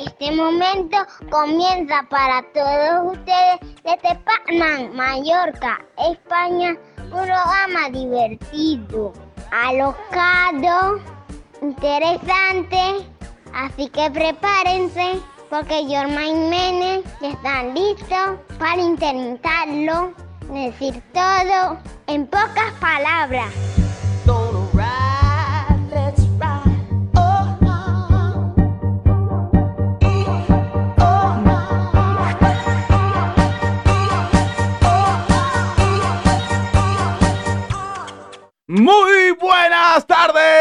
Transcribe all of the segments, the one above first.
este momento comienza para todos ustedes desde Pacman, Mallorca, España, un programa divertido, alocado, interesante. Así que prepárense porque Jormain Menes están listos para intentarlo, decir todo en pocas palabras.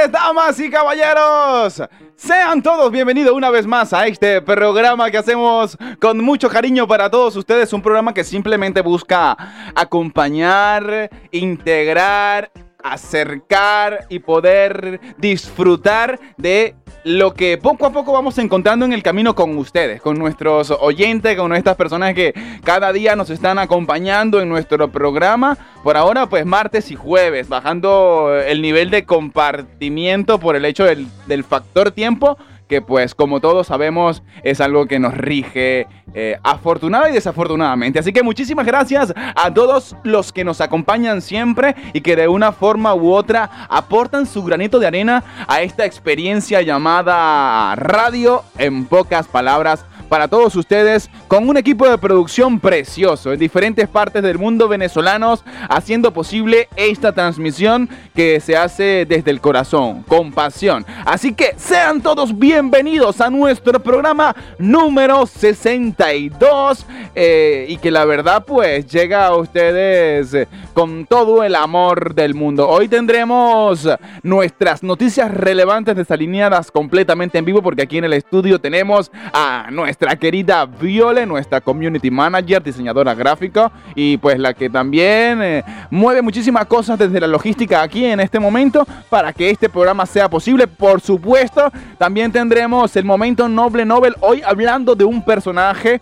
Damas y caballeros. Sean todos bienvenidos una vez más a este programa que hacemos con mucho cariño para todos ustedes. Un programa que simplemente busca acompañar, integrar, acercar y poder disfrutar de lo que poco a poco vamos encontrando en el camino con ustedes, con nuestros oyentes, con estas personas que cada día nos están acompañando en nuestro programa. Por ahora, pues martes y jueves, bajando el nivel de compartimiento por el hecho del, del factor tiempo que pues como todos sabemos es algo que nos rige eh, afortunada y desafortunadamente. Así que muchísimas gracias a todos los que nos acompañan siempre y que de una forma u otra aportan su granito de arena a esta experiencia llamada radio en pocas palabras para todos ustedes con un equipo de producción precioso en diferentes partes del mundo venezolanos haciendo posible esta transmisión que se hace desde el corazón, con pasión. Así que sean todos bienvenidos a nuestro programa número 62 eh, y que la verdad pues llega a ustedes eh, con todo el amor del mundo. Hoy tendremos nuestras noticias relevantes desalineadas completamente en vivo porque aquí en el estudio tenemos a nuestra nuestra querida Viole, nuestra community manager, diseñadora gráfica y pues la que también eh, mueve muchísimas cosas desde la logística aquí en este momento para que este programa sea posible. Por supuesto, también tendremos el momento Noble Nobel hoy hablando de un personaje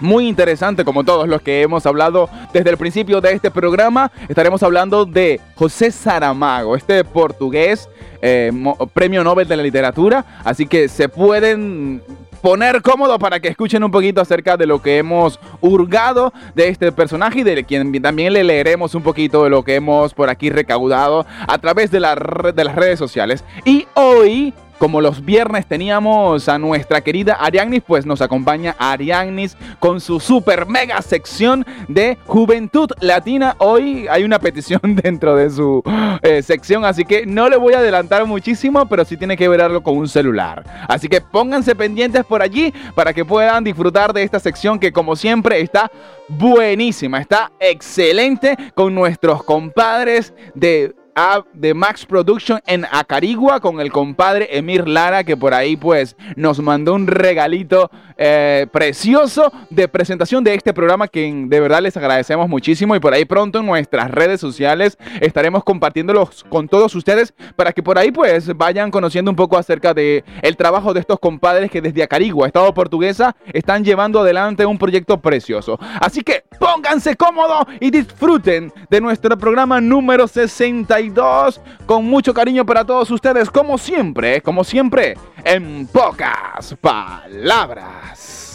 muy interesante como todos los que hemos hablado desde el principio de este programa. Estaremos hablando de José Saramago, este portugués eh, premio Nobel de la literatura. Así que se pueden poner cómodo para que escuchen un poquito acerca de lo que hemos hurgado de este personaje y de quien también le leeremos un poquito de lo que hemos por aquí recaudado a través de, de las redes sociales. Y hoy como los viernes teníamos a nuestra querida Ariagnis, pues nos acompaña Ariagnis con su super mega sección de Juventud Latina. Hoy hay una petición dentro de su eh, sección, así que no le voy a adelantar muchísimo, pero sí tiene que verlo con un celular. Así que pónganse pendientes por allí para que puedan disfrutar de esta sección que como siempre está buenísima, está excelente con nuestros compadres de de Max Production en Acarigua con el compadre Emir Lara que por ahí pues nos mandó un regalito eh, precioso de presentación de este programa que de verdad les agradecemos muchísimo y por ahí pronto en nuestras redes sociales estaremos compartiéndolos con todos ustedes para que por ahí pues vayan conociendo un poco acerca de el trabajo de estos compadres que desde Acarigua, Estado Portuguesa, están llevando adelante un proyecto precioso. Así que pónganse cómodos y disfruten de nuestro programa número 62 con mucho cariño para todos ustedes, como siempre, como siempre, en pocas palabras.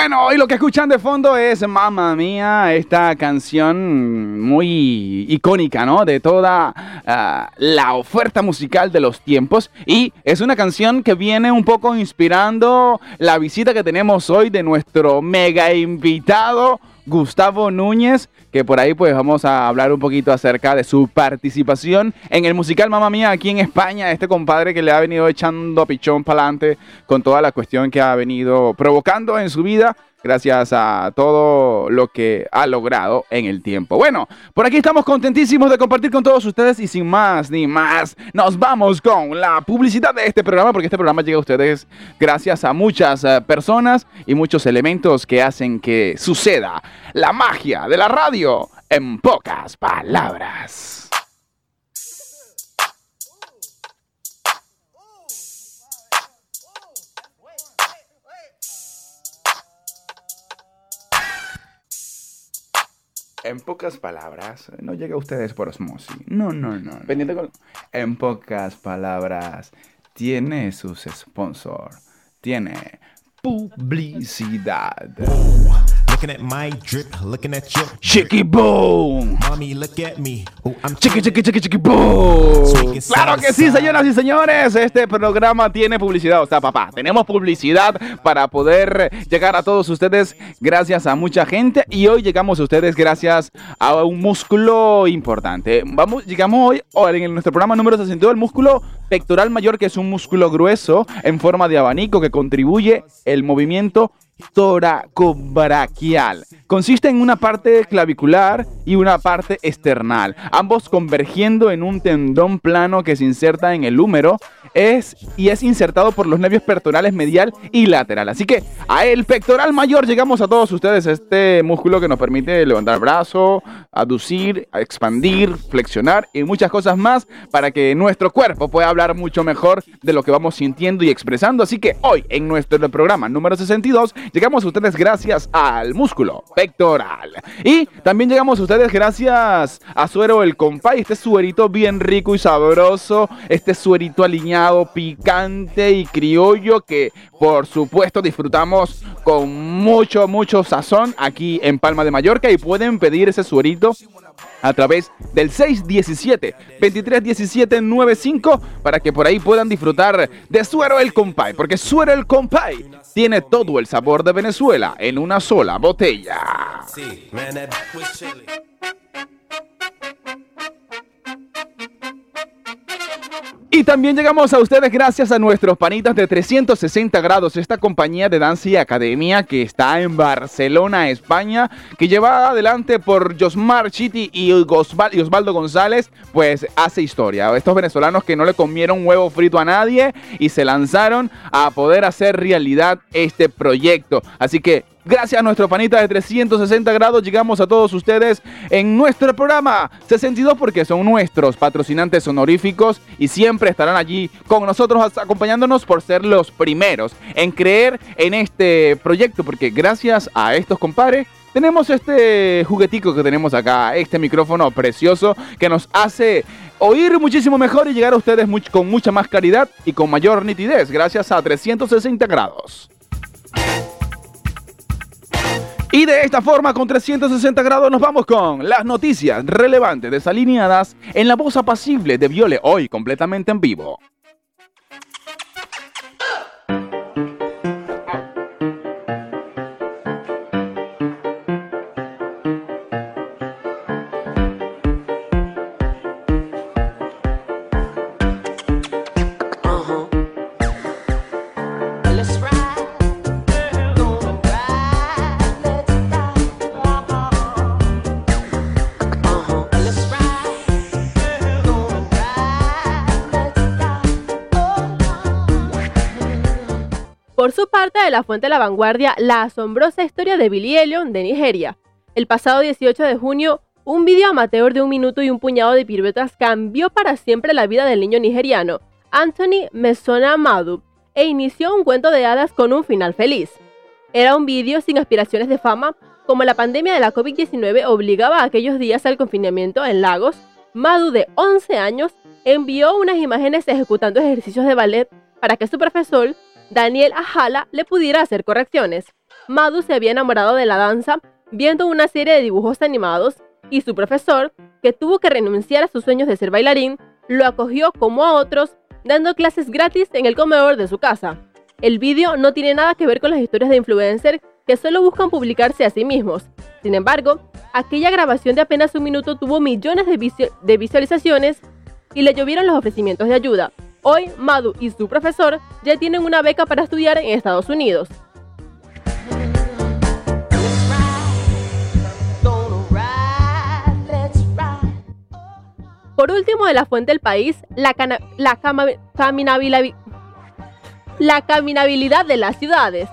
Bueno, hoy lo que escuchan de fondo es Mamma Mía, esta canción muy icónica, ¿no? De toda uh, la oferta musical de los tiempos. Y es una canción que viene un poco inspirando la visita que tenemos hoy de nuestro mega invitado. Gustavo Núñez, que por ahí pues vamos a hablar un poquito acerca de su participación en el musical Mamma Mía aquí en España, este compadre que le ha venido echando pichón para adelante con toda la cuestión que ha venido provocando en su vida gracias a todo lo que ha logrado en el tiempo. Bueno, por aquí estamos contentísimos de compartir con todos ustedes y sin más ni más, nos vamos con la publicidad de este programa porque este programa llega a ustedes gracias a muchas eh, personas y muchos elementos que hacen que suceda la magia de la radio en pocas palabras. En pocas palabras, no llega a ustedes por osmosis. No, no, no. En pocas palabras, tiene sus sponsors. Tiene publicidad. Looking at my drip, looking at your Chicky boom. Mommy, look at me. Oh, I'm chiqui, chiqui, chiqui, chiqui boom. Claro que sí, señoras y señores. Este programa tiene publicidad. O sea, papá, tenemos publicidad para poder llegar a todos ustedes gracias a mucha gente. Y hoy llegamos a ustedes gracias a un músculo importante. Vamos, llegamos hoy en nuestro programa número 62, el músculo pectoral mayor, que es un músculo grueso en forma de abanico que contribuye el movimiento toracobraquial. Consiste en una parte clavicular y una parte external, ambos convergiendo en un tendón plano que se inserta en el húmero es, y es insertado por los nervios pectorales medial y lateral. Así que a el pectoral mayor llegamos a todos ustedes, este músculo que nos permite levantar el brazo, aducir, expandir, flexionar y muchas cosas más para que nuestro cuerpo pueda hablar mucho mejor de lo que vamos sintiendo y expresando. Así que hoy en nuestro programa número 62 llegamos a ustedes gracias al músculo pectoral. Y también llegamos a ustedes gracias a Suero el Compay, este suerito bien rico y sabroso, este suerito alineado, picante y criollo que por supuesto disfrutamos con mucho, mucho sazón aquí en Palma de Mallorca y pueden pedir ese suerito a través del 617 2317 95 para que por ahí puedan disfrutar de Suero el Compay, porque Suero el Compay tiene todo el sabor de Venezuela en una sola botella. Y también llegamos a ustedes gracias a nuestros panitas de 360 grados, esta compañía de danza y academia que está en Barcelona, España, que lleva adelante por Josmar Chiti y Osvaldo González, pues hace historia. Estos venezolanos que no le comieron huevo frito a nadie y se lanzaron a poder hacer realidad este proyecto. Así que Gracias a nuestro panita de 360 grados llegamos a todos ustedes en nuestro programa 62 porque son nuestros patrocinantes honoríficos y siempre estarán allí con nosotros acompañándonos por ser los primeros en creer en este proyecto porque gracias a estos compadres tenemos este juguetico que tenemos acá, este micrófono precioso que nos hace oír muchísimo mejor y llegar a ustedes con mucha más claridad y con mayor nitidez gracias a 360 grados. Y de esta forma, con 360 grados, nos vamos con las noticias relevantes desalineadas en la voz apacible de Viole, hoy completamente en vivo. Su parte, de la fuente de la vanguardia, la asombrosa historia de Billy Elliot de Nigeria. El pasado 18 de junio, un vídeo amateur de un minuto y un puñado de piruetas cambió para siempre la vida del niño nigeriano, Anthony Mesona Madu, e inició un cuento de hadas con un final feliz. Era un vídeo sin aspiraciones de fama, como la pandemia de la COVID-19 obligaba a aquellos días al confinamiento en Lagos, Madu de 11 años envió unas imágenes ejecutando ejercicios de ballet para que su profesor Daniel Ajala le pudiera hacer correcciones. Madu se había enamorado de la danza viendo una serie de dibujos animados y su profesor, que tuvo que renunciar a sus sueños de ser bailarín, lo acogió como a otros, dando clases gratis en el comedor de su casa. El vídeo no tiene nada que ver con las historias de influencer que solo buscan publicarse a sí mismos. Sin embargo, aquella grabación de apenas un minuto tuvo millones de, de visualizaciones y le llovieron los ofrecimientos de ayuda. Hoy, Madu y su profesor ya tienen una beca para estudiar en Estados Unidos. Por último, de la fuente del país, la caminabilidad de las ciudades.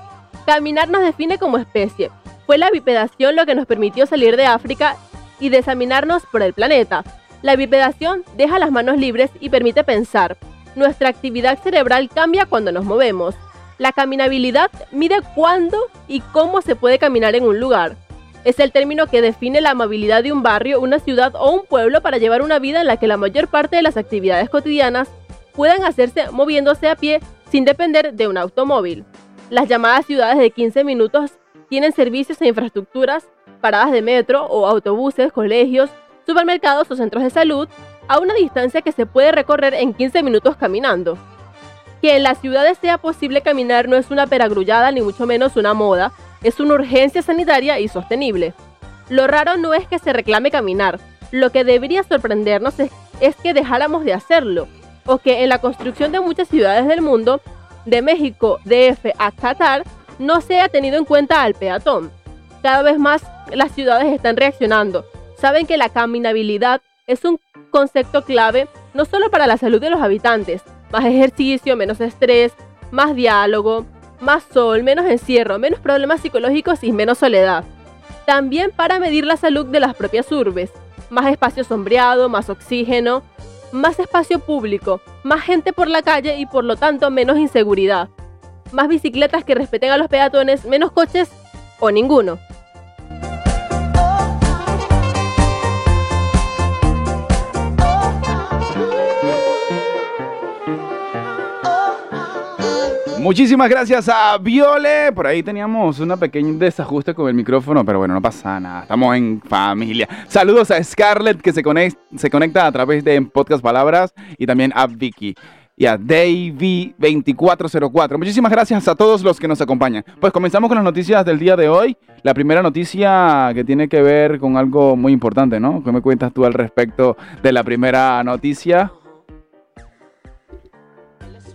Caminar nos define como especie. Fue la bipedación lo que nos permitió salir de África y desaminarnos por el planeta. La bipedación deja las manos libres y permite pensar. Nuestra actividad cerebral cambia cuando nos movemos. La caminabilidad mide cuándo y cómo se puede caminar en un lugar. Es el término que define la amabilidad de un barrio, una ciudad o un pueblo para llevar una vida en la que la mayor parte de las actividades cotidianas puedan hacerse moviéndose a pie sin depender de un automóvil. Las llamadas ciudades de 15 minutos tienen servicios e infraestructuras, paradas de metro o autobuses, colegios, supermercados o centros de salud a una distancia que se puede recorrer en 15 minutos caminando. Que en las ciudades sea posible caminar no es una peragrullada ni mucho menos una moda, es una urgencia sanitaria y sostenible. Lo raro no es que se reclame caminar, lo que debería sorprendernos es, que dejáramos de hacerlo, o que en la construcción de muchas ciudades del mundo, de México, DF a Qatar, no se haya tenido en cuenta al peatón. Cada vez más las ciudades están reaccionando. Saben que la caminabilidad es un concepto clave no solo para la salud de los habitantes, más ejercicio, menos estrés, más diálogo, más sol, menos encierro, menos problemas psicológicos y menos soledad. También para medir la salud de las propias urbes, más espacio sombreado, más oxígeno, más espacio público, más gente por la calle y por lo tanto menos inseguridad, más bicicletas que respeten a los peatones, menos coches o ninguno. Muchísimas gracias a Viole. Por ahí teníamos un pequeño desajuste con el micrófono, pero bueno, no pasa nada. Estamos en familia. Saludos a Scarlett que se, conecta a través de Podcast Palabras y también a Vicky y a Davy2404. Muchísimas gracias a todos los que nos acompañan. Pues comenzamos con las noticias del día de hoy. La primera noticia que tiene que ver con algo muy importante, ¿no? ¿Qué me cuentas tú al respecto de la primera noticia?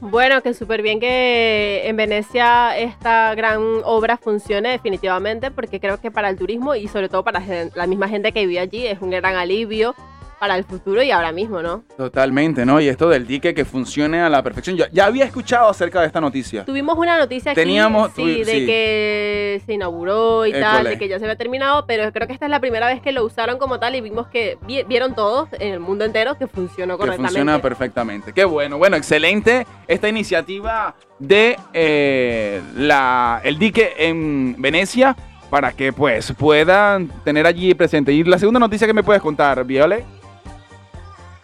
Bueno, que súper bien que en Venecia esta gran obra funcione definitivamente, porque creo que para el turismo y sobre todo para la misma gente que vive allí es un gran alivio para el futuro y ahora mismo, ¿no? Totalmente, ¿no? Y esto del dique que funcione a la perfección. Yo ya había escuchado acerca de esta noticia. Tuvimos una noticia aquí Teníamos, sí, de que se inauguró y tal, de que ya se había terminado, pero creo que esta es la primera vez que lo usaron como tal y vimos que vieron todos en el mundo entero que funcionó correctamente. Que funciona perfectamente. Qué bueno, bueno, excelente esta iniciativa de eh, la, el dique en Venecia para que pues puedan tener allí presente. Y la segunda noticia que me puedes contar, Viole.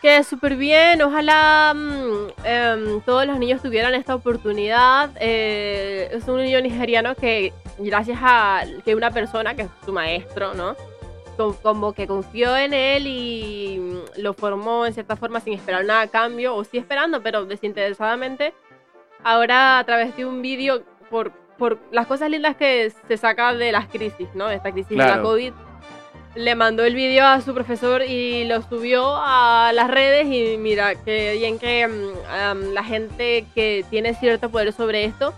Que súper bien, ojalá mm, em, todos los niños tuvieran esta oportunidad. Eh, es un niño nigeriano que, gracias a que una persona, que es su maestro, ¿no? Como que confió en él y mm, lo formó en cierta forma sin esperar nada a cambio, o sí esperando, pero desinteresadamente. Ahora, a través de un vídeo, por, por las cosas lindas que se saca de las crisis, ¿no? Esta crisis de la COVID le mandó el vídeo a su profesor y lo subió a las redes y mira, que bien que mm, la gente que tiene cierto poder sobre esto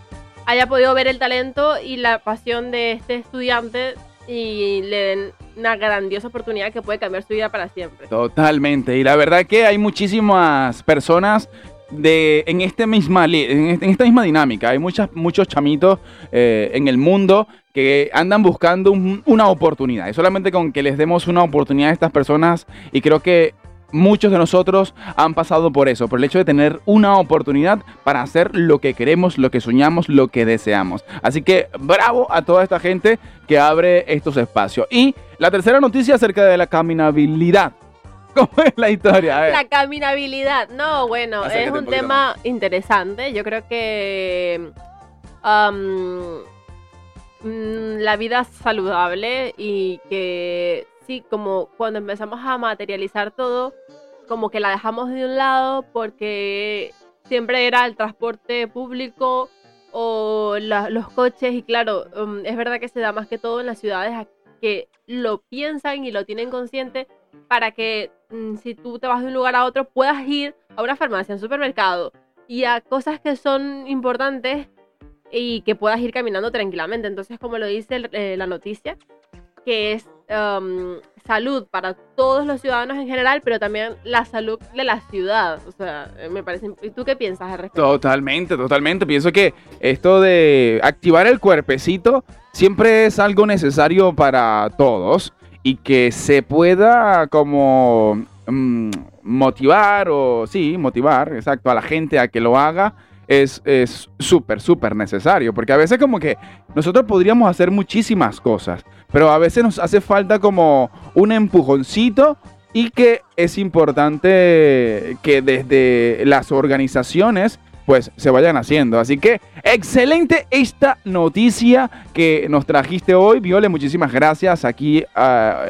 haya podido ver el talento y la pasión de este estudiante y le den una grandiosa oportunidad que puede cambiar su vida para siempre. Totalmente. Y la verdad que hay muchísimas personas de, en, este misma, en esta misma dinámica. Hay muchas, muchos chamitos eh, en el mundo que andan buscando una oportunidad. Y solamente con que les demos una oportunidad a estas personas, y creo que muchos de nosotros han pasado por eso, por el hecho de tener una oportunidad para hacer lo que queremos, lo que soñamos, lo que deseamos. Así que bravo a toda esta gente que abre estos espacios. Y la tercera noticia acerca de la caminabilidad. ¿Cómo es la historia? La caminabilidad. No, bueno, es un, tema interesante. Yo creo que... Um, mm, la vida saludable y que sí, como cuando empezamos a materializar todo, como que la dejamos de un lado porque siempre era el transporte público o los coches y claro, um, es verdad que se da más que todo en las ciudades que lo piensan y lo tienen consciente para que mm, si tú te vas de un lugar a otro puedas ir a una farmacia, a un supermercado y a cosas que son importantes y que puedas ir caminando tranquilamente. Entonces, como lo dice eh, la noticia, que es um, salud para todos los ciudadanos en general, pero también la salud de la ciudad. O sea, eh, me parece. ¿Y tú qué piensas al respecto? Totalmente, totalmente. Pienso que esto de activar el cuerpecito siempre es algo necesario para todos y que se pueda como mm, motivar o sí, motivar, exacto, a la gente a que lo haga es súper, súper necesario. Porque a veces como que nosotros podríamos hacer muchísimas cosas, pero a veces nos hace falta como un empujoncito y que es importante que desde las organizaciones pues se vayan haciendo. Así que excelente esta noticia que nos trajiste hoy. Viole, muchísimas gracias. Aquí ah,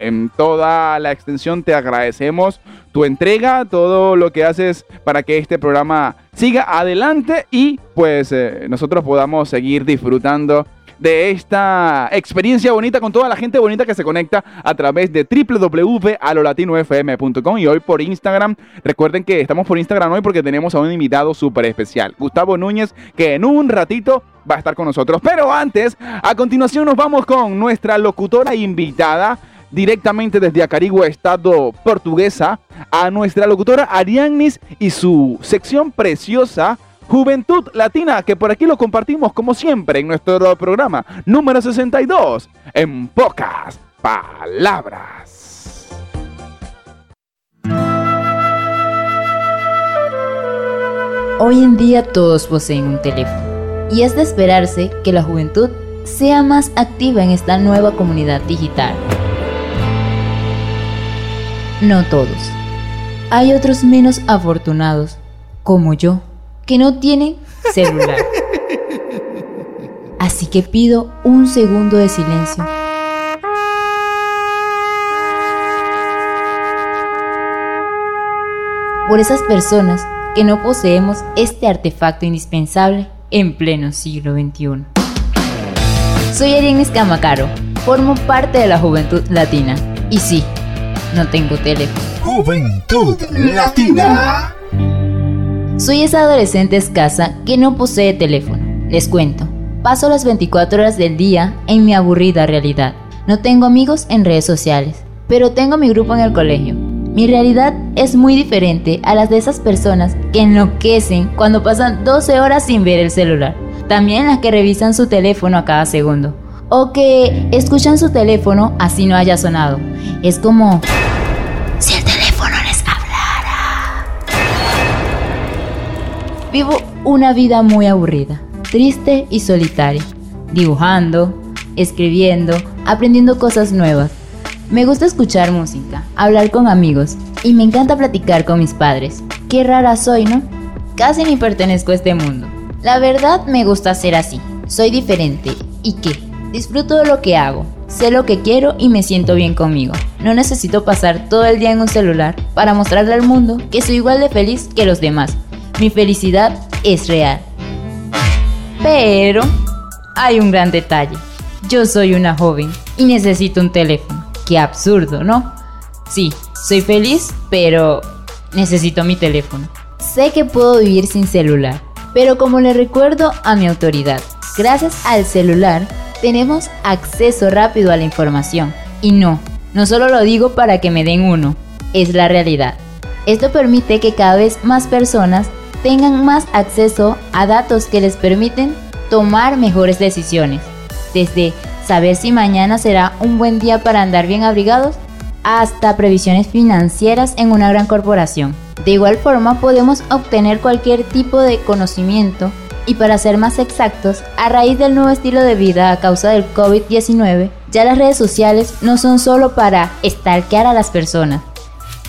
en, toda la extensión te agradecemos tu entrega, todo lo que haces para que este programa siga adelante y pues eh, nosotros podamos seguir disfrutando de esta experiencia bonita con toda la gente bonita que se conecta a través de www.alolatinofm.com y hoy por Instagram. Recuerden que estamos por Instagram hoy porque tenemos a un invitado súper especial, Gustavo Núñez, que en un ratito va a estar con nosotros. Pero antes, a continuación nos vamos con nuestra locutora invitada directamente desde Acarigua, estado portuguesa, a nuestra locutora Ariannis y su sección preciosa Juventud Latina, que por aquí lo compartimos como siempre en nuestro programa número 62, en pocas palabras. Hoy en día todos poseen un teléfono y es de esperarse que la juventud sea más activa en esta nueva comunidad digital. No todos. Hay otros menos afortunados, como yo que no tienen celular. Así que pido un segundo de silencio. Por esas personas que no poseemos este artefacto indispensable en pleno siglo XXI. Soy Ariane Escamacaro, formo parte de la Juventud Latina y sí, no tengo teléfono. Juventud Latina. Soy esa adolescente escasa que no posee teléfono. Les cuento. Paso las 24 horas del día en mi aburrida realidad. No tengo amigos en redes sociales, pero tengo mi grupo en el colegio. Mi realidad es muy diferente a las de esas personas que enloquecen cuando pasan 12 horas sin ver el celular. También las que revisan su teléfono a cada segundo. O que escuchan su teléfono así no haya sonado. Es como... Vivo una vida muy aburrida, triste y solitaria, dibujando, escribiendo, aprendiendo cosas nuevas. Me gusta escuchar música, hablar con amigos y me encanta platicar con mis padres. Qué rara soy, ¿no? Casi ni pertenezco a este mundo. La verdad me gusta ser así. Soy diferente. ¿Y qué? Disfruto de lo que hago. Sé lo que quiero y me siento bien conmigo. No necesito pasar todo el día en un celular para mostrarle al mundo que soy igual de feliz que los demás mi felicidad es real. Pero hay un gran detalle. Yo soy una joven y necesito un teléfono. Qué absurdo, ¿no? Sí, soy feliz, pero necesito mi teléfono. Sé que puedo vivir sin celular, pero como le recuerdo a mi autoridad, gracias al celular tenemos acceso rápido a la información. Y no, no solo lo digo para que me den uno, es la realidad. Esto permite que cada vez más personas tengan más acceso a datos que les permiten tomar mejores decisiones, desde saber si mañana será un buen día para andar bien abrigados hasta previsiones financieras en una gran corporación. De igual forma podemos obtener cualquier tipo de conocimiento y para ser más exactos, a raíz del nuevo estilo de vida a causa del COVID-19, ya las redes sociales no son solo para stalkear a las personas.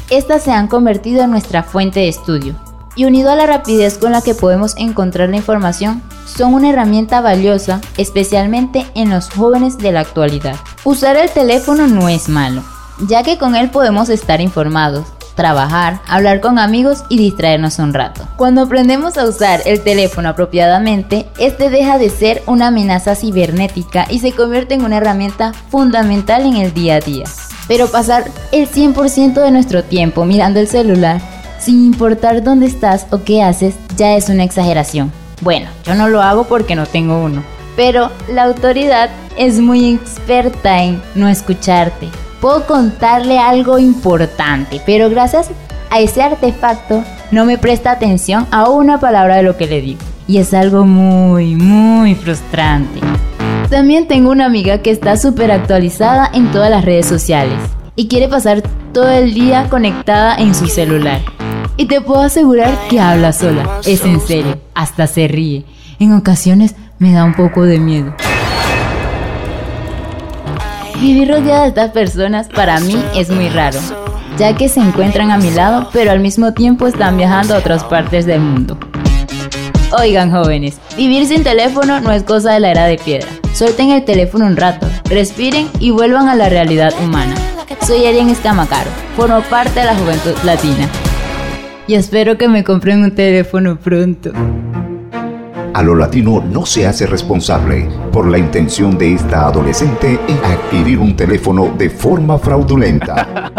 Estas se han convertido en nuestra fuente de estudio, y unido a la rapidez con la que podemos encontrar la información, son una herramienta valiosa, especialmente en los jóvenes de la actualidad. Usar el teléfono no es malo, ya que con él podemos estar informados, trabajar, hablar con amigos y distraernos un rato. Cuando aprendemos a usar el teléfono apropiadamente, este deja de ser una amenaza cibernética y se convierte en una herramienta fundamental en el día a día. Pero pasar el 100% de nuestro tiempo mirando el celular, sin importar dónde estás o qué haces, ya es una exageración. Bueno, yo no lo hago porque no tengo uno. Pero la autoridad es muy experta en no escucharte, puedo contarle algo importante, pero gracias a ese artefacto no me presta atención a una palabra de lo que le digo. Y es algo muy, muy frustrante. También tengo una amiga que está súper actualizada en todas las redes sociales y quiere pasar todo el día conectada en su celular. Y te puedo asegurar que habla sola, es en serio, hasta se ríe. En ocasiones me da un poco de miedo. Vivir rodeada de estas personas para mí es muy raro, ya que se encuentran a mi lado, pero al mismo tiempo están viajando a otras partes del mundo. Oigan jóvenes, vivir sin teléfono no es cosa de la era de piedra. Suelten el teléfono un rato, respiren y vuelvan a la realidad humana. Soy Ariane Escamacaro, formo parte de la Juventud Latina. Y espero que me compren un teléfono pronto. A lo latino no se hace responsable por la intención de esta adolescente en adquirir un teléfono de forma fraudulenta.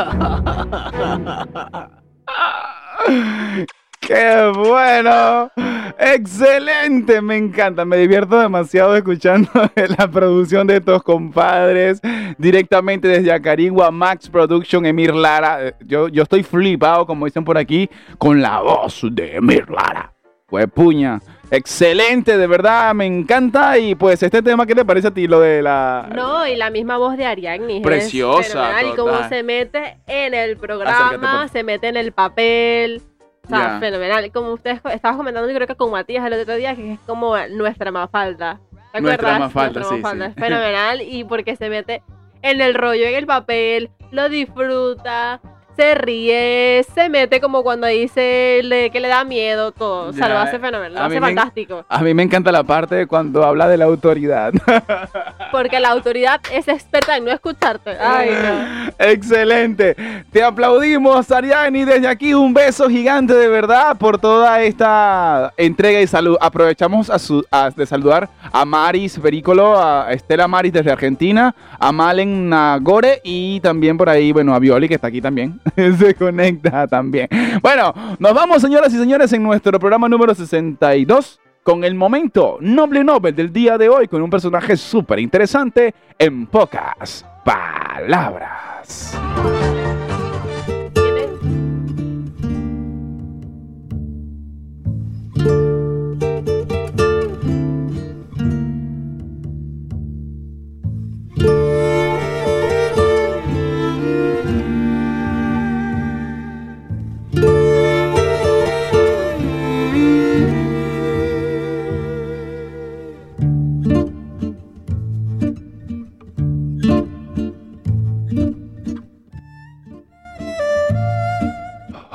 ¡Qué bueno! ¡Excelente! Me encanta, me divierto demasiado escuchando la producción de estos compadres directamente desde Acarigua, Max Production, Emir Lara. Yo, yo estoy flipado, como dicen por aquí, con la voz de Emir Lara. Pues puña. Excelente, de verdad, me encanta. Y pues este tema, ¿qué te parece a ti? Lo de la... No, y la misma voz de Ariadne. Preciosa, Y cómo se mete en el programa, se mete en el papel. O sea, fenomenal. Como ustedes estabas comentando, yo creo que con Matías el otro día, que es como nuestra mafalda. ¿Te Nuestra acuerdas? Mafalda, Nuestra sí, Mafalda. sí. Es fenomenal y porque se mete en el rollo, en el papel, lo disfruta, se ríe, se mete como cuando dice le- que le da miedo, todo. O sea, lo Ya, hace fenomenal, lo hace en- fantástico. A mí me encanta la parte cuando habla de la autoridad. Porque la autoridad es experta en no escucharte. Ay, no. Excelente. Te aplaudimos, Ariani. Desde aquí un beso gigante de verdad por toda esta entrega y salud. Aprovechamos a su- a- de saludar a Maris Verícolo, a Estela Maris desde Argentina, a Malen Nagore y también por ahí, bueno, a Violi que está aquí también. Se conecta también. Bueno, nos vamos, señoras y señores, en nuestro programa número 62 con el momento Noble Nobel del día de hoy, con un personaje súper interesante en pocas palabras.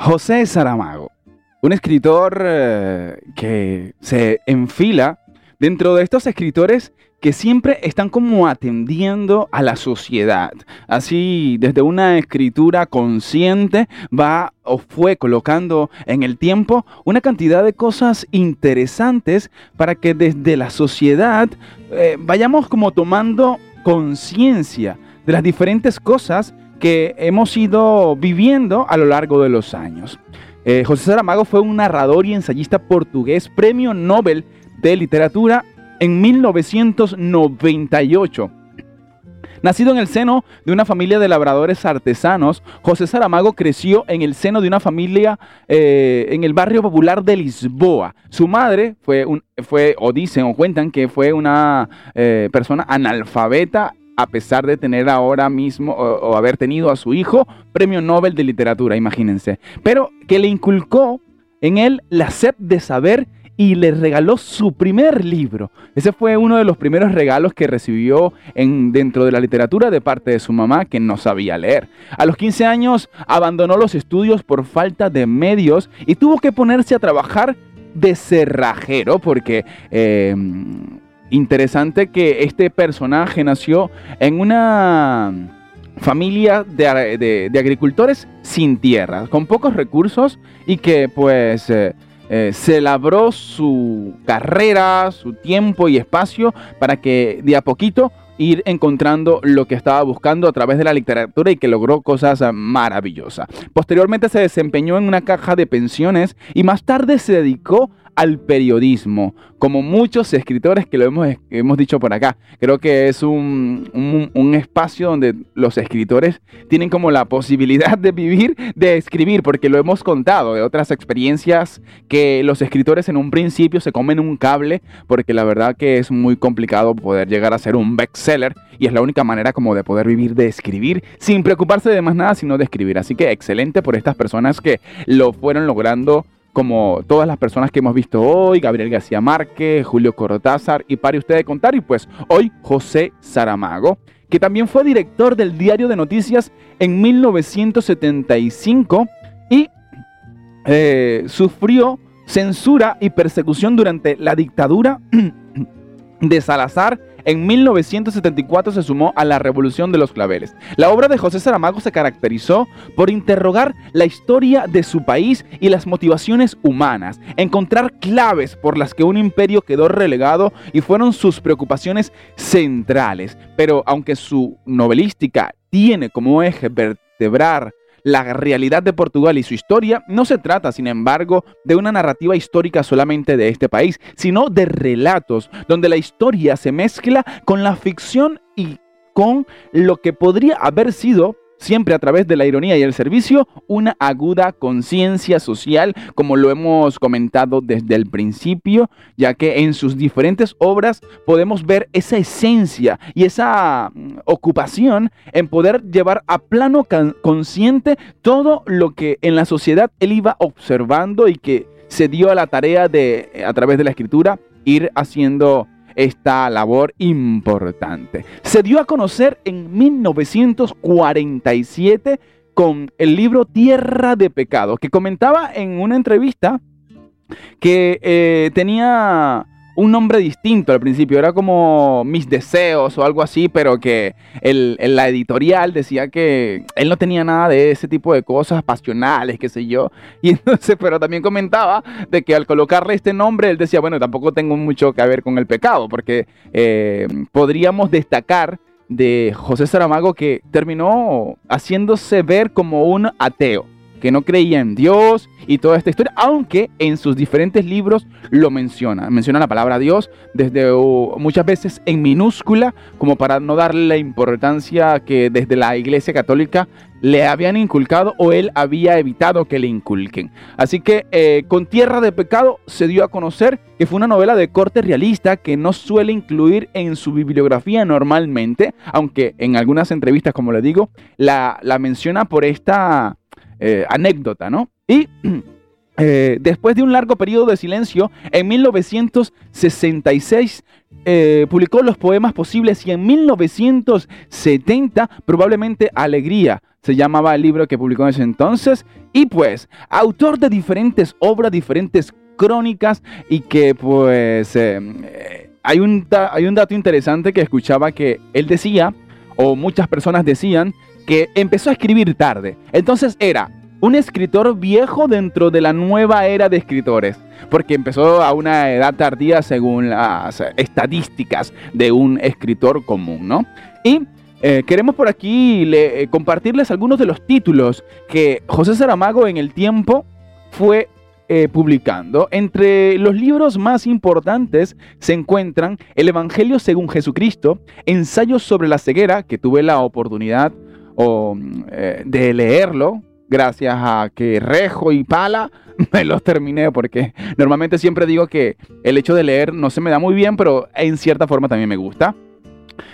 José Saramago, un escritor eh, que se enfila dentro de estos escritores que siempre están como atendiendo a la sociedad. Así, desde una escritura consciente, va o fue colocando en el tiempo una cantidad de cosas interesantes para que desde la sociedad eh, vayamos como tomando conciencia de las diferentes cosas que hemos ido viviendo a lo largo de los años. Eh, José Saramago fue un narrador y ensayista portugués, premio Nobel de Literatura en 1998. Nacido en el seno de una familia de labradores artesanos, José Saramago creció en el seno de una familia eh, en el barrio popular de Lisboa. Su madre fue, o dicen o cuentan que fue una eh, persona analfabeta a pesar de tener ahora mismo o, haber tenido a su hijo premio Nobel de Literatura, imagínense. Pero que le inculcó en él la sed de saber y le regaló su primer libro. Ese fue uno de los primeros regalos que recibió en, dentro de la literatura de parte de su mamá, que no sabía leer. A los 15 años abandonó los estudios por falta de medios y tuvo que ponerse a trabajar de cerrajero porque... Eh, interesante que este personaje nació en una familia de, agricultores sin tierra, con pocos recursos y que pues eh, eh, se labró su carrera, su tiempo y espacio para que de a poquito ir encontrando lo que estaba buscando a través de la literatura y que logró cosas maravillosas. Posteriormente se desempeñó en una caja de pensiones y más tarde se dedicó al periodismo, como muchos escritores que lo hemos, hemos dicho por acá. Creo que es un, un, espacio donde los escritores tienen como la posibilidad de vivir, de escribir, porque lo hemos contado de otras experiencias que los escritores en un principio se comen un cable, porque la verdad que es muy complicado poder llegar a ser un bestseller y es la única manera como de poder vivir de escribir sin preocuparse de más nada, sino de escribir. Así que excelente por estas personas que lo fueron logrando como todas las personas que hemos visto hoy, Gabriel García Márquez, Julio Cortázar y para usted de contar, y pues hoy José Saramago, que también fue director del diario de noticias en 1975 y eh, sufrió censura y persecución durante la dictadura de Salazar en 1974 se sumó a la Revolución de los Claveles. La obra de José Saramago se caracterizó por interrogar la historia de su país y las motivaciones humanas, encontrar claves por las que un imperio quedó relegado y fueron sus preocupaciones centrales. Pero aunque su novelística tiene como eje vertebrar la realidad de Portugal y su historia, no se trata, sin embargo, de una narrativa histórica solamente de este país, sino de relatos donde la historia se mezcla con la ficción y con lo que podría haber sido siempre a través de la ironía y el servicio, una aguda conciencia social, como lo hemos comentado desde el principio, ya que en sus diferentes obras podemos ver esa esencia y esa mm, ocupación en poder llevar a plano consciente todo lo que en la sociedad él iba observando y que se dio a la tarea de, a través de la escritura, ir haciendo esta labor importante. Se dio a conocer en 1947 con el libro Tierra de Pecado, que comentaba en una entrevista que eh, tenía un nombre distinto al principio, era como Mis Deseos o algo así, pero que el, la editorial decía que él no tenía nada de ese tipo de cosas pasionales, qué sé yo. Y entonces, pero también comentaba de que al colocarle este nombre, él decía, bueno, tampoco tengo mucho que ver con el pecado, porque eh, podríamos destacar de José Saramago que terminó haciéndose ver como un ateo que no creía en Dios y toda esta historia, aunque en sus diferentes libros lo menciona. Menciona la palabra Dios desde muchas veces en minúscula, como para no darle la importancia que desde la Iglesia Católica le habían inculcado o él había evitado que le inculquen. Así que eh, con Tierra de Pecado se dio a conocer que fue una novela de corte realista que no suele incluir en su bibliografía normalmente, aunque en algunas entrevistas, como le digo, la menciona por esta eh, anécdota, ¿no? Y eh, después de un largo periodo de silencio, en 1966 eh, publicó los poemas posibles y en 1970 probablemente Alegría se llamaba el libro que publicó en ese entonces. Y pues, autor de diferentes obras, diferentes crónicas y que pues hay, un hay un dato interesante que escuchaba que él decía, o muchas personas decían, que empezó a escribir tarde. Entonces era un escritor viejo dentro de la nueva era de escritores, porque empezó a una edad tardía según las estadísticas de un escritor común, ¿no? Y eh, queremos por aquí eh, compartirles algunos de los títulos que José Saramago en el tiempo fue eh, publicando. Entre los libros más importantes se encuentran El Evangelio según Jesucristo, Ensayos sobre la ceguera, que tuve la oportunidad eh, de leerlo, gracias a que Rejo y Pala me los terminé, porque normalmente siempre digo que el hecho de leer no se me da muy bien, pero en cierta forma también me gusta.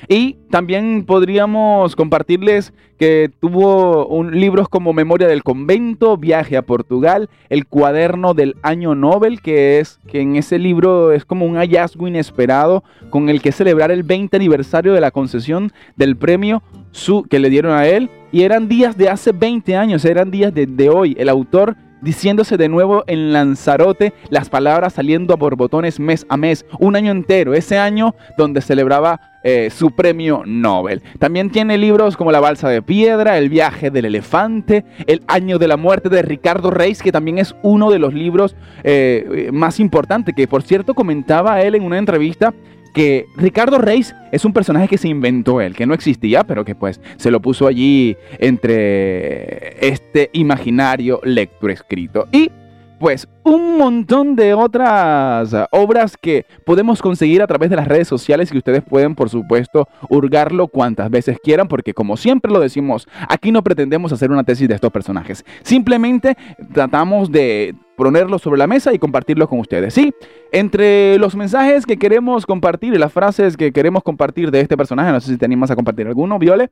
Y también podríamos compartirles que tuvo un, libros como Memoria del Convento, Viaje a Portugal, El Cuaderno del Año Nobel, que es que en ese libro es como un hallazgo inesperado con el que celebrar el 20 aniversario de la concesión del premio su, que le dieron a él. Y eran días de hace 20 años, eran días de, hoy. El autor diciéndose de nuevo en Lanzarote, las palabras saliendo a borbotones mes a mes, un año entero, ese año donde celebraba eh, su premio Nobel. También tiene libros como La Balsa de Piedra, El viaje del elefante, El año de la muerte de Ricardo Reis, que también es uno de los libros eh, más importantes, que por cierto comentaba él en una entrevista que Ricardo Reis es un personaje que se inventó él, que no existía, pero que pues se lo puso allí entre este imaginario lector escrito. Y pues un montón de otras obras que podemos conseguir a través de las redes sociales y ustedes pueden por supuesto hurgarlo cuantas veces quieran porque como siempre lo decimos, aquí no pretendemos hacer una tesis de estos personajes. Simplemente tratamos de ponerlo sobre la mesa y compartirlo con ustedes. Sí, entre los mensajes que queremos compartir y las frases que queremos compartir de este personaje, no sé si te animas a compartir alguno, Viole,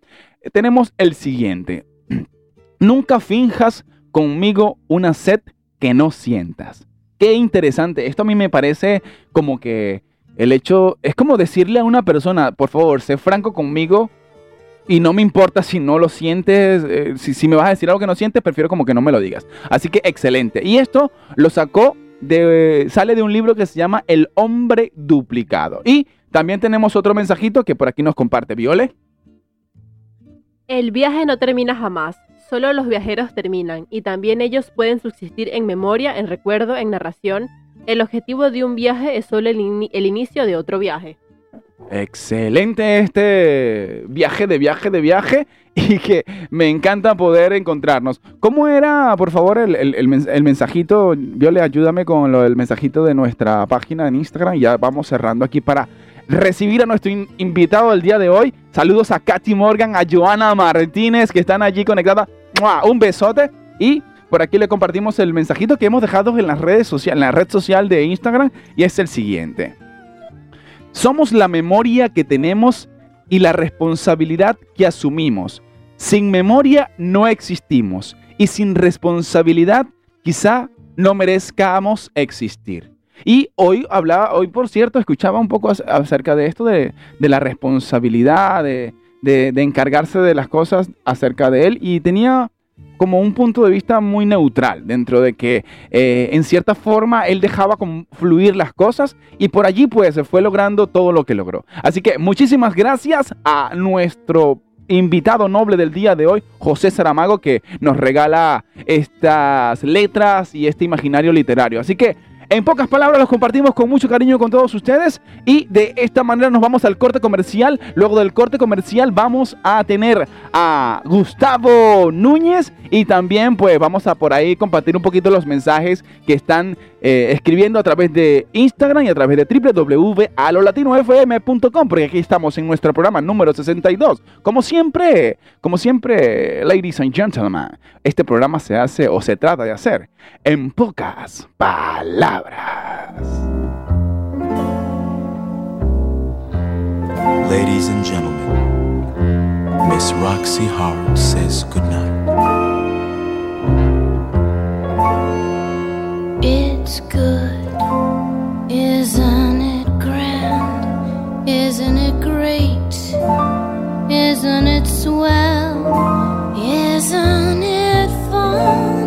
tenemos el siguiente. Nunca finjas conmigo una sed que no sientas. Qué interesante. Esto a mí me parece como que el hecho es como decirle a una persona, por favor, sé franco conmigo y no me importa si no lo sientes, eh, si, me vas a decir algo que no sientes, prefiero como que no me lo digas. Así que excelente. Y esto lo sacó de, sale de un libro que se llama El hombre duplicado. Y también tenemos otro mensajito que por aquí nos comparte Viole. El viaje no termina jamás, solo los viajeros terminan y también ellos pueden subsistir en memoria, en recuerdo, en narración. El objetivo de un viaje es solo el inicio de otro viaje. Excelente este viaje de viaje de viaje y que me encanta poder encontrarnos. ¿Cómo era, por favor, el, mensajito? Yo le ayúdame con lo del mensajito de nuestra página en Instagram. Ya vamos cerrando aquí para recibir a nuestro invitado del día de hoy. Saludos a Katy Morgan, a Joana Martínez que están allí conectadas. Un besote y por aquí le compartimos el mensajito que hemos dejado en las redes sociales, en la red social de Instagram y es el siguiente. Somos la memoria que tenemos y la responsabilidad que asumimos. Sin memoria no existimos y sin responsabilidad quizá no merezcamos existir. Y hoy hablaba, hoy por cierto, escuchaba un poco acerca de esto, de, la responsabilidad, de, encargarse de las cosas acerca de él. Y tenía como un punto de vista muy neutral, dentro de que eh, en cierta forma él dejaba fluir las cosas y por allí pues se fue logrando todo lo que logró. Así que muchísimas gracias a nuestro invitado noble del día de hoy, José Saramago, que nos regala estas letras y este imaginario literario. Así que en pocas palabras los compartimos con mucho cariño con todos ustedes y de esta manera nos vamos al corte comercial. Luego del corte comercial vamos a tener a Gustavo Núñez y también pues vamos a por ahí compartir un poquito los mensajes que están eh, escribiendo a través de Instagram y a través de www.alolatinofm.com porque aquí estamos en nuestro programa número 62. Como siempre, como siempre, ladies and gentlemen, este programa se hace o se trata de hacer en pocas palabras. Ladies and gentlemen, Miss Roxy Hart says goodnight. It's good, isn't it grand? Isn't it great? Isn't it swell? Isn't it fun?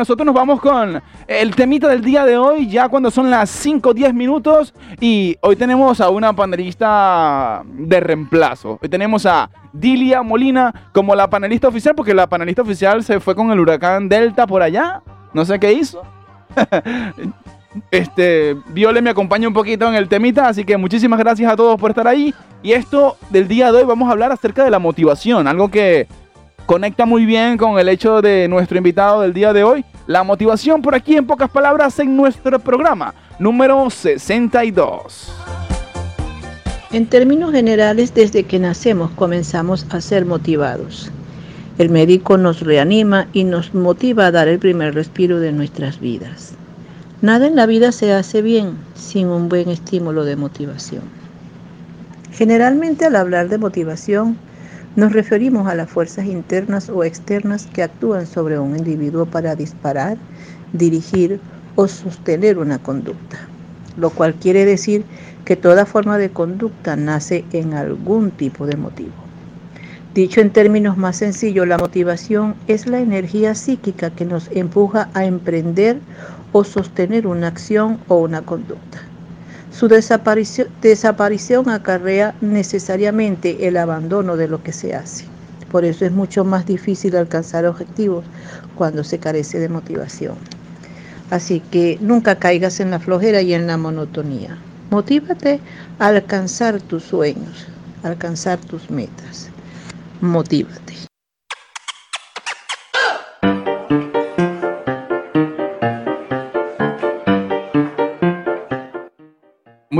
Nosotros nos vamos con el temita del día de hoy, ya cuando son las 5 o 10 minutos. Y hoy tenemos a una panelista de reemplazo. Hoy tenemos a Dilia Molina como la panelista oficial, porque la panelista oficial se fue con el huracán Delta por allá. No sé qué hizo. Este, Viole me acompaña un poquito en el temita, así que muchísimas gracias a todos por estar ahí. Y esto del día de hoy vamos a hablar acerca de la motivación, algo que conecta muy bien con el hecho de nuestro invitado del día de hoy. La motivación por aquí en pocas palabras en nuestro programa número 62. En términos generales, desde que nacemos comenzamos a ser motivados. El médico nos reanima y nos motiva a dar el primer respiro de nuestras vidas. Nada en la vida se hace bien sin un buen estímulo de motivación. Generalmente al hablar de motivación nos referimos a las fuerzas internas o externas que actúan sobre un individuo para disparar, dirigir o sostener una conducta, lo cual quiere decir que toda forma de conducta nace en algún tipo de motivo. Dicho en términos más sencillos, la motivación es la energía psíquica que nos empuja a emprender o sostener una acción o una conducta. Su desaparición, desaparición acarrea necesariamente el abandono de lo que se hace. Por eso es mucho más difícil alcanzar objetivos cuando se carece de motivación. Así que nunca caigas en la flojera y en la monotonía. Motívate a alcanzar tus sueños, a alcanzar tus metas. Motívate.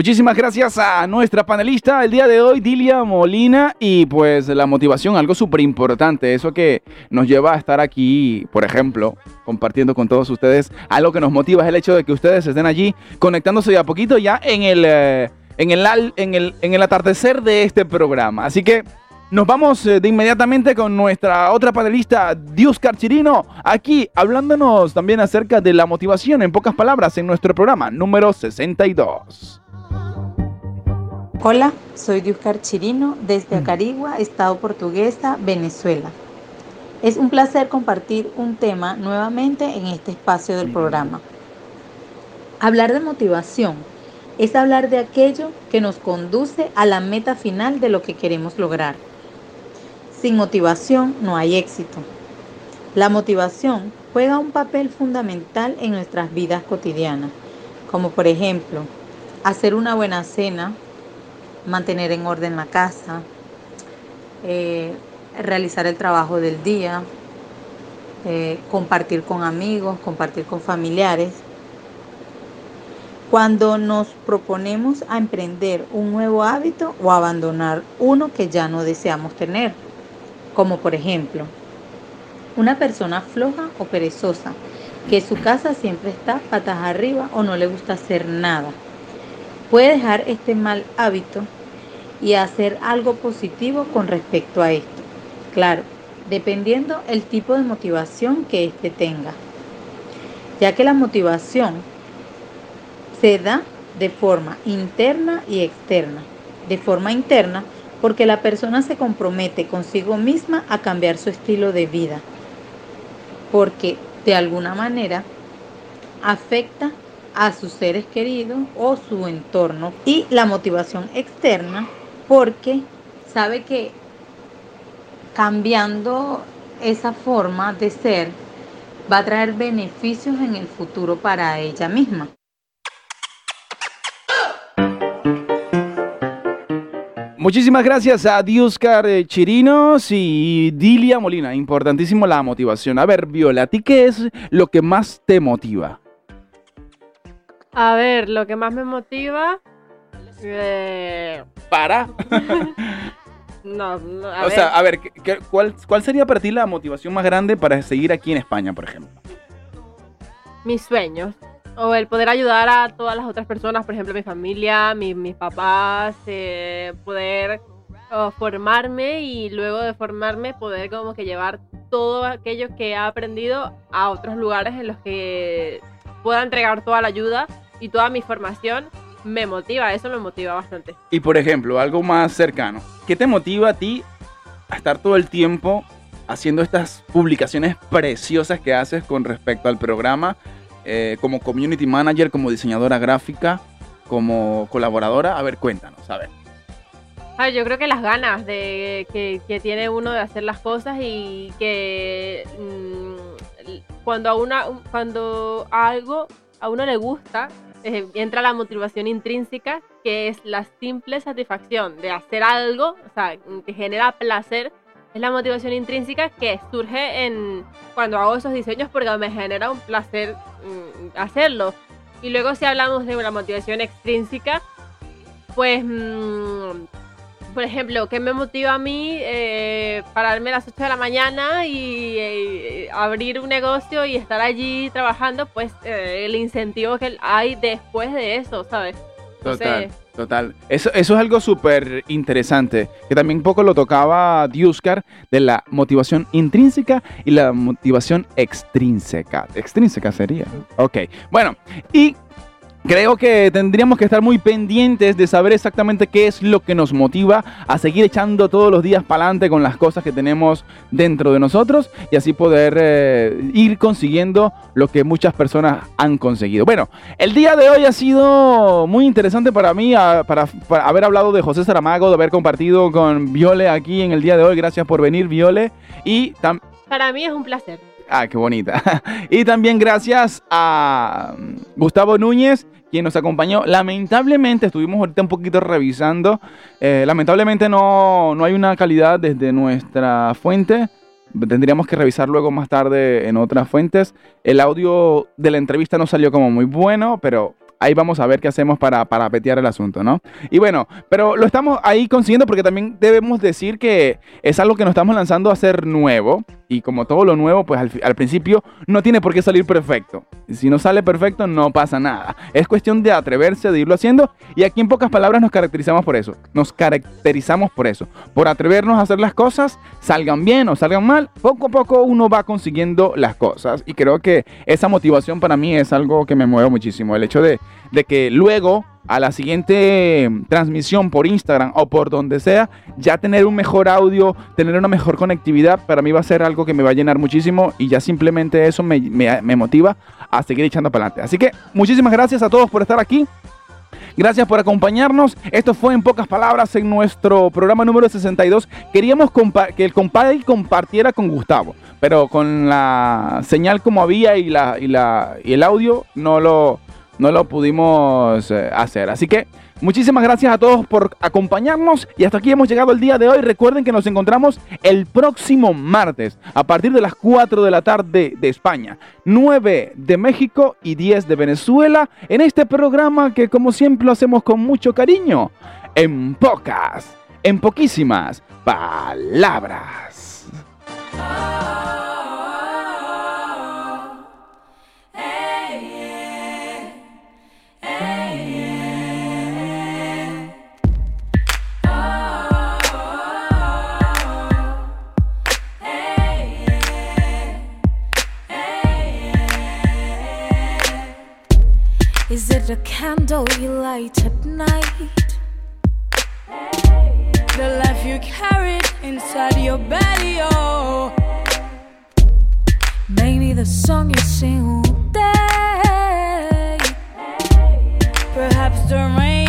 Muchísimas gracias a nuestra panelista el día de hoy, Dilia Molina, y pues la motivación, algo súper importante, eso que nos lleva a estar aquí, por ejemplo, compartiendo con todos ustedes, algo que nos motiva es el hecho de que ustedes estén allí conectándose de a poquito ya en el, eh, en el, en el, en el atardecer de este programa. Así que nos vamos eh, de inmediatamente con nuestra otra panelista, Dioscar Chirino, aquí hablándonos también acerca de la motivación, en pocas palabras, en nuestro programa número 62. Hola, soy Dioscar Chirino desde Acarigua, Estado Portuguesa, Venezuela. Es un placer compartir un tema nuevamente en este espacio del programa. Hablar de motivación es hablar de aquello que nos conduce a la meta final de lo que queremos lograr. Sin motivación no hay éxito. La motivación juega un papel fundamental en nuestras vidas cotidianas, como por ejemplo hacer una buena cena, mantener en orden la casa, eh, realizar el trabajo del día, eh, compartir con amigos, compartir con familiares. Cuando nos proponemos a emprender un nuevo hábito o abandonar uno que ya no deseamos tener, como por ejemplo, una persona floja o perezosa, que su casa siempre está patas arriba o no le gusta hacer nada. Puede dejar este mal hábito y hacer algo positivo con respecto a esto. Claro, dependiendo el tipo de motivación que éste tenga. Ya que la motivación se da de forma interna y externa. De forma interna porque la persona se compromete consigo misma a cambiar su estilo de vida. Porque de alguna manera afecta a sus seres queridos o su entorno. Y la motivación externa porque sabe que cambiando esa forma de ser va a traer beneficios en el futuro para ella misma. Muchísimas gracias a Dioscar eh, Chirinos y Dilia Molina. Importantísimo la motivación. A ver, Viola, ¿a ti qué es lo que más te motiva? A ver, lo que más me motiva. eh, Para. No, no, a o ver. sea, a ver, ¿qué- qué- cuál, ¿cuál sería para ti la motivación más grande para seguir aquí en España, por ejemplo? mis sueños. O el poder ayudar a todas las otras personas, por ejemplo, mi familia, mi- mis papás, eh, poder formarme y luego de formarme poder como que llevar todo aquello que he aprendido a otros lugares en los que pueda entregar toda la ayuda y toda mi formación me motiva, eso me motiva bastante. Y por ejemplo, algo más cercano. ¿Qué te motiva a ti a estar todo el tiempo haciendo estas publicaciones preciosas que haces con respecto al programa eh, como community manager, como diseñadora gráfica, como colaboradora? A ver, cuéntanos, a ver. Ah, yo creo que las ganas de que, que tiene uno de hacer las cosas y que mm, cuando a una cuando algo a uno le gusta eh, entra la motivación intrínseca que es la simple satisfacción de hacer algo, o sea, que genera placer. Es la motivación intrínseca que surge en cuando hago esos diseños porque me genera un placer mm, hacerlo. Y luego si hablamos de una motivación extrínseca, pues mm, por ejemplo, ¿qué me motiva a mí eh, pararme a las 8 de la mañana y eh, abrir un negocio y estar allí trabajando? Pues eh, el incentivo que hay después de eso, ¿sabes? Total, total. Eso, eso es algo súper interesante, que también un poco lo tocaba Diuscar, de la motivación intrínseca y la motivación extrínseca. Extrínseca sería. Ok, bueno, y creo que tendríamos que estar muy pendientes de saber exactamente qué es lo que nos motiva a seguir echando todos los días para adelante con las cosas que tenemos dentro de nosotros y así poder eh, ir consiguiendo lo que muchas personas han conseguido. Bueno, el día de hoy ha sido muy interesante para mí, para, haber hablado de José Saramago, de haber compartido con Viole aquí en el día de hoy. Gracias por venir, Viole. Y para mí es un placer. Ah, qué bonita. y también gracias a mm, Gustavo Núñez, quien nos acompañó. Lamentablemente, estuvimos ahorita un poquito revisando. eh, lamentablemente no, no hay una calidad desde nuestra fuente. Tendríamos que revisar luego más tarde en otras fuentes. El audio de la entrevista no salió como muy bueno, pero ahí vamos a ver qué hacemos para, para petear el asunto, ¿no? Y bueno, pero lo estamos ahí consiguiendo porque también debemos decir que es algo que nos estamos lanzando a hacer nuevo. Y como todo lo nuevo, pues al, principio no tiene por qué salir perfecto. Si no sale perfecto, no pasa nada. Es cuestión de atreverse, de irlo haciendo. Y aquí en pocas palabras nos caracterizamos por eso. Nos caracterizamos por eso. Por atrevernos a hacer las cosas, salgan bien o salgan mal. Poco a poco uno va consiguiendo las cosas. Y creo que esa motivación para mí es algo que me mueve muchísimo. El hecho de, de que luego a la siguiente mm, transmisión por Instagram o por donde sea, ya tener un mejor audio, tener una mejor conectividad, para mí va a ser algo que me va a llenar muchísimo y ya simplemente eso me, me- motiva a seguir echando para adelante. Así que muchísimas gracias a todos por estar aquí. Gracias por acompañarnos. Esto fue en pocas palabras en nuestro programa número 62. Queríamos que el compadre compartiera con Gustavo, pero con la señal como había y, la, y, la, y el audio no lo, no lo pudimos eh, hacer. Así que muchísimas gracias a todos por acompañarnos y hasta aquí hemos llegado el día de hoy. Recuerden que nos encontramos el próximo martes a partir de las 4 de la tarde de España, 9 de México y 10 de Venezuela en este programa que como siempre lo hacemos con mucho cariño, en pocas, en poquísimas palabras. a candle you light at night. The life you carried inside your belly, oh. Maybe the song you sing all day. Perhaps the rain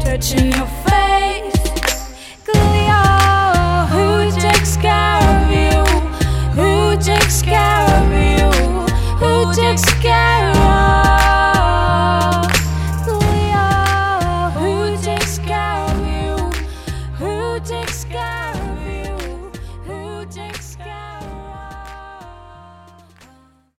touching your face. Cleo, who takes care of you? Who takes care of you? Who takes